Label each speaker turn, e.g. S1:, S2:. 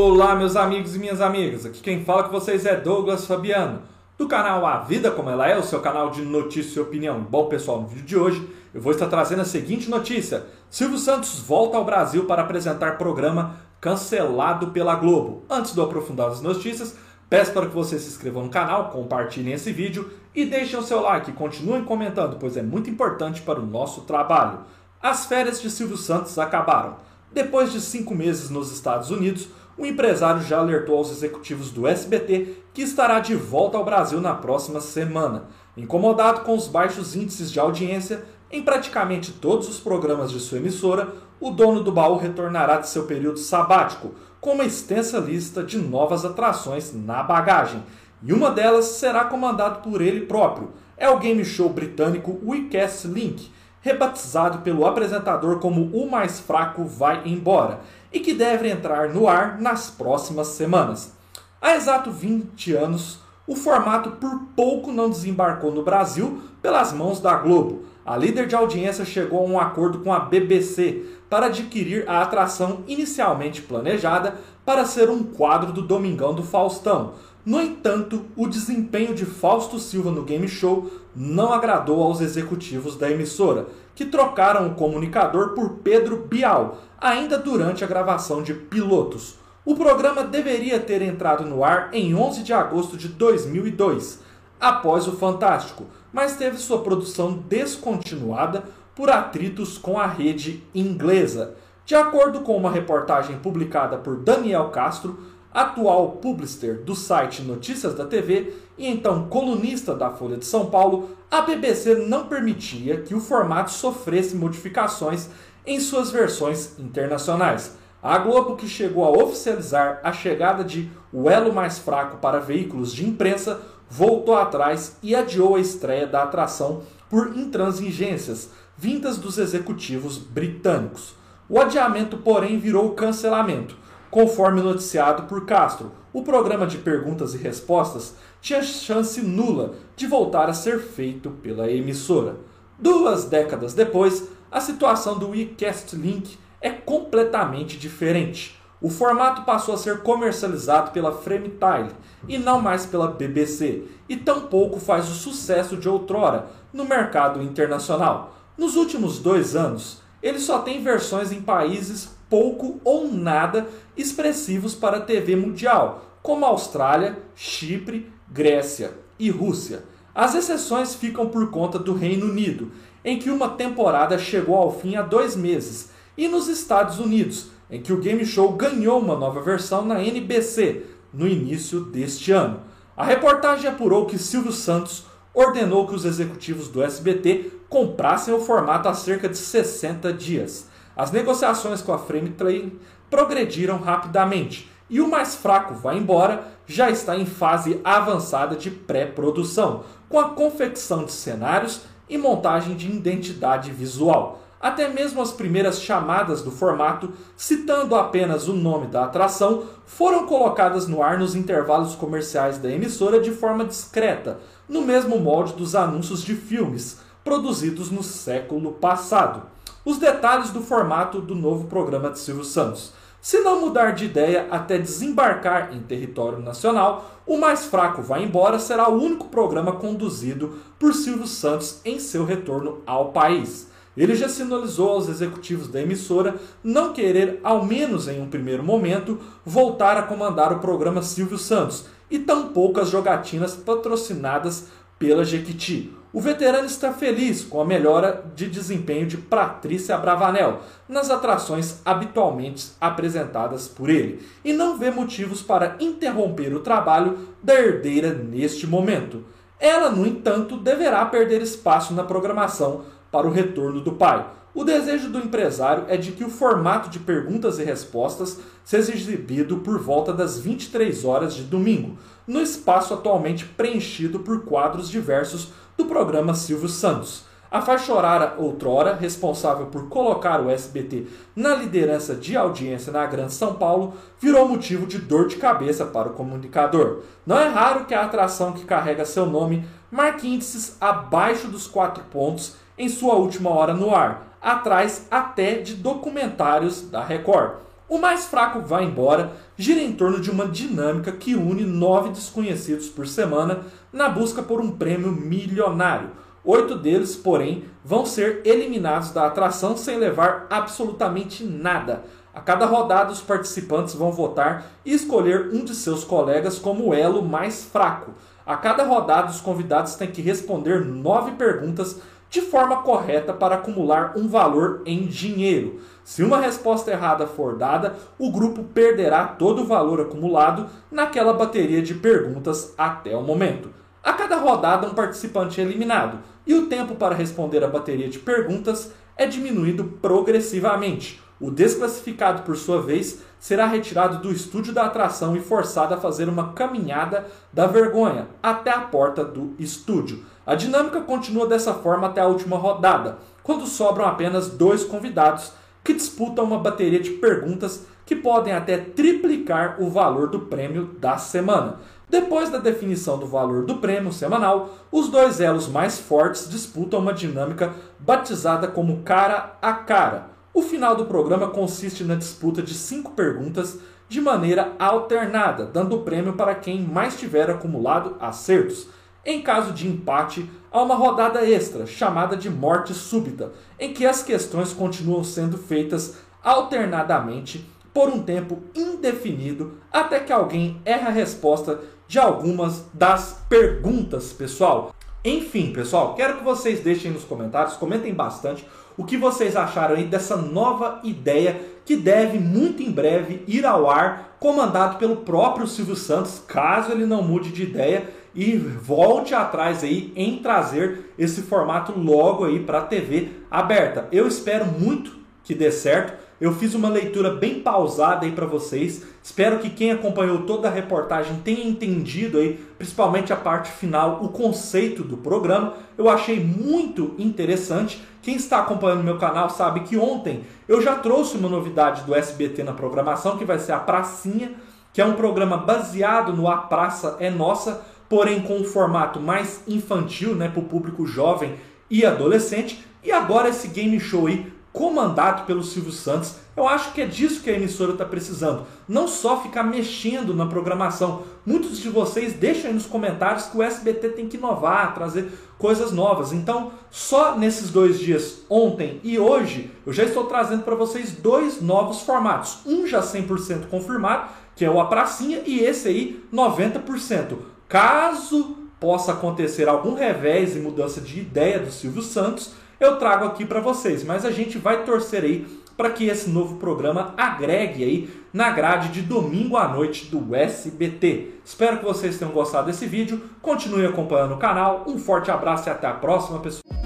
S1: Olá, meus amigos e minhas amigas. Aqui quem fala com vocês é Douglas Fabiano, do canal A Vida Como Ela É, o seu canal de notícia e opinião. Bom, pessoal, no vídeo de hoje eu vou estar trazendo a seguinte notícia: Silvio Santos volta ao Brasil para apresentar programa cancelado pela Globo. Antes de eu aprofundar as notícias, peço para que vocês se inscrevam no canal, compartilhem esse vídeo e deixem o seu like. Continuem comentando, pois é muito importante para o nosso trabalho. As férias de Silvio Santos acabaram. Depois de cinco meses nos Estados Unidos, o empresário já alertou aos executivos do SBT que estará de volta ao Brasil na próxima semana. Incomodado com os baixos índices de audiência em praticamente todos os programas de sua emissora, o dono do baú retornará de seu período sabático com uma extensa lista de novas atrações na bagagem. E uma delas será comandado por ele próprio. É o game show britânico WeCast Link, rebatizado pelo apresentador como O Mais Fraco Vai Embora, e que deve entrar no ar nas próximas semanas. Há exato 20 anos, o formato por pouco não desembarcou no Brasil pelas mãos da Globo. A líder de audiência chegou a um acordo com a BBC para adquirir a atração inicialmente planejada para ser um quadro do Domingão do Faustão. No entanto, o desempenho de Fausto Silva no game show não agradou aos executivos da emissora, que trocaram o comunicador por Pedro Bial, ainda durante a gravação de pilotos. O programa deveria ter entrado no ar em 11 de agosto de 2002, após o Fantástico, mas teve sua produção descontinuada por atritos com a rede inglesa. De acordo com uma reportagem publicada por Daniel Castro, atual publisher do site Notícias da TV e então colunista da Folha de São Paulo, a BBC não permitia que o formato sofresse modificações em suas versões internacionais. A Globo, que chegou a oficializar a chegada de O Elo Mais Fraco para veículos de imprensa, voltou atrás e adiou a estreia da atração por intransigências vindas dos executivos britânicos. O adiamento, porém, virou cancelamento. Conforme noticiado por Castro, o programa de perguntas e respostas tinha chance nula de voltar a ser feito pela emissora. Duas décadas depois, a situação do WeCast Link é completamente diferente. O formato passou a ser comercializado pela Frametime e não mais pela BBC, e tampouco faz o sucesso de outrora no mercado internacional. Nos últimos dois anos, ele só tem versões em países pouco ou nada expressivos para a TV mundial, como Austrália, Chipre, Grécia e Rússia. As exceções ficam por conta do Reino Unido, em que uma temporada chegou ao fim há dois meses, e nos Estados Unidos, em que o game show ganhou uma nova versão na NBC no início deste ano. A reportagem apurou que Silvio Santos ordenou que os executivos do SBT comprassem o formato há cerca de 60 dias. As negociações com a Frame Train progrediram rapidamente e o mais fraco vai embora já está em fase avançada de pré-produção, com a confecção de cenários e montagem de identidade visual. Até mesmo as primeiras chamadas do formato, citando apenas o nome da atração, foram colocadas no ar nos intervalos comerciais da emissora de forma discreta, no mesmo molde dos anúncios de filmes produzidos no século passado. Os detalhes do formato do novo programa de Silvio Santos. Se não mudar de ideia até desembarcar em território nacional, o mais fraco vai embora será o único programa conduzido por Silvio Santos em seu retorno ao país. Ele já sinalizou aos executivos da emissora não querer, ao menos em um primeiro momento, voltar a comandar o programa Silvio Santos e tampouco as jogatinas patrocinadas pela Jequiti. O veterano está feliz com a melhora de desempenho de Patrícia Bravanel nas atrações habitualmente apresentadas por ele e não vê motivos para interromper o trabalho da herdeira neste momento. Ela, no entanto, deverá perder espaço na programação para o retorno do pai. O desejo do empresário é de que o formato de perguntas e respostas seja exibido por volta das 23 horas de domingo, no espaço atualmente preenchido por quadros diversos do programa Silvio Santos. A faixa horária outrora, responsável por colocar o SBT na liderança de audiência na Grande São Paulo, virou motivo de dor de cabeça para o comunicador. Não é raro que a atração que carrega seu nome marque índices abaixo dos 4 pontos em sua última hora no ar, atrás até de documentários da Record. O mais fraco vai embora gira em torno de uma dinâmica que une nove desconhecidos por semana na busca por um prêmio milionário. Oito deles, porém, vão ser eliminados da atração sem levar absolutamente nada. A cada rodada, os participantes vão votar e escolher um de seus colegas como elo mais fraco. A cada rodada, os convidados têm que responder nove perguntas de forma correta para acumular um valor em dinheiro. Se uma resposta errada for dada, o grupo perderá todo o valor acumulado naquela bateria de perguntas até o momento. A cada rodada, um participante é eliminado e o tempo para responder a bateria de perguntas é diminuído progressivamente. O desclassificado, por sua vez, será retirado do estúdio da atração e forçado a fazer uma caminhada da vergonha até a porta do estúdio. A dinâmica continua dessa forma até a última rodada, quando sobram apenas dois convidados que disputam uma bateria de perguntas que podem até triplicar o valor do prêmio da semana. Depois da definição do valor do prêmio semanal, os dois elos mais fortes disputam uma dinâmica batizada como cara a cara o final do programa consiste na disputa de cinco perguntas de maneira alternada, dando prêmio para quem mais tiver acumulado acertos. Em caso de empate, há uma rodada extra, chamada de morte súbita, em que as questões continuam sendo feitas alternadamente por um tempo indefinido até que alguém erre a resposta de algumas das perguntas, pessoal. Enfim, pessoal, quero que vocês deixem nos comentários, comentem bastante o que vocês acharam aí dessa nova ideia que deve muito em breve ir ao ar, comandado pelo próprio Silvio Santos, caso ele não mude de ideia e volte atrás aí em trazer esse formato logo aí para a TV aberta. Eu espero muito que dê certo. Eu fiz uma leitura bem pausada aí para vocês. Espero que quem acompanhou toda a reportagem tenha entendido aí, principalmente a parte final, o conceito do programa. Eu achei muito interessante. Quem está acompanhando meu canal sabe que ontem eu já trouxe uma novidade do SBT na programação, que vai ser a Pracinha, que é um programa baseado no A Praça é Nossa, porém com um formato mais infantil, né, para o público jovem e adolescente. E agora esse game show aí comandado pelo Silvio Santos. Eu acho que é disso que a emissora está precisando. Não só ficar mexendo na programação. Muitos de vocês deixam aí nos comentários que o SBT tem que inovar, trazer coisas novas. Então, só nesses dois dias, ontem e hoje, eu já estou trazendo para vocês dois novos formatos. Um já 100% confirmado, que é o A Pracinha, e esse aí 90%. Caso possa acontecer algum revés e mudança de ideia do Silvio Santos, eu trago aqui para vocês. Mas a gente vai torcer aí para que esse novo programa agregue aí na grade de domingo à noite do SBT. Espero que vocês tenham gostado desse vídeo. Continue acompanhando o canal. Um forte abraço e até a próxima, pessoal.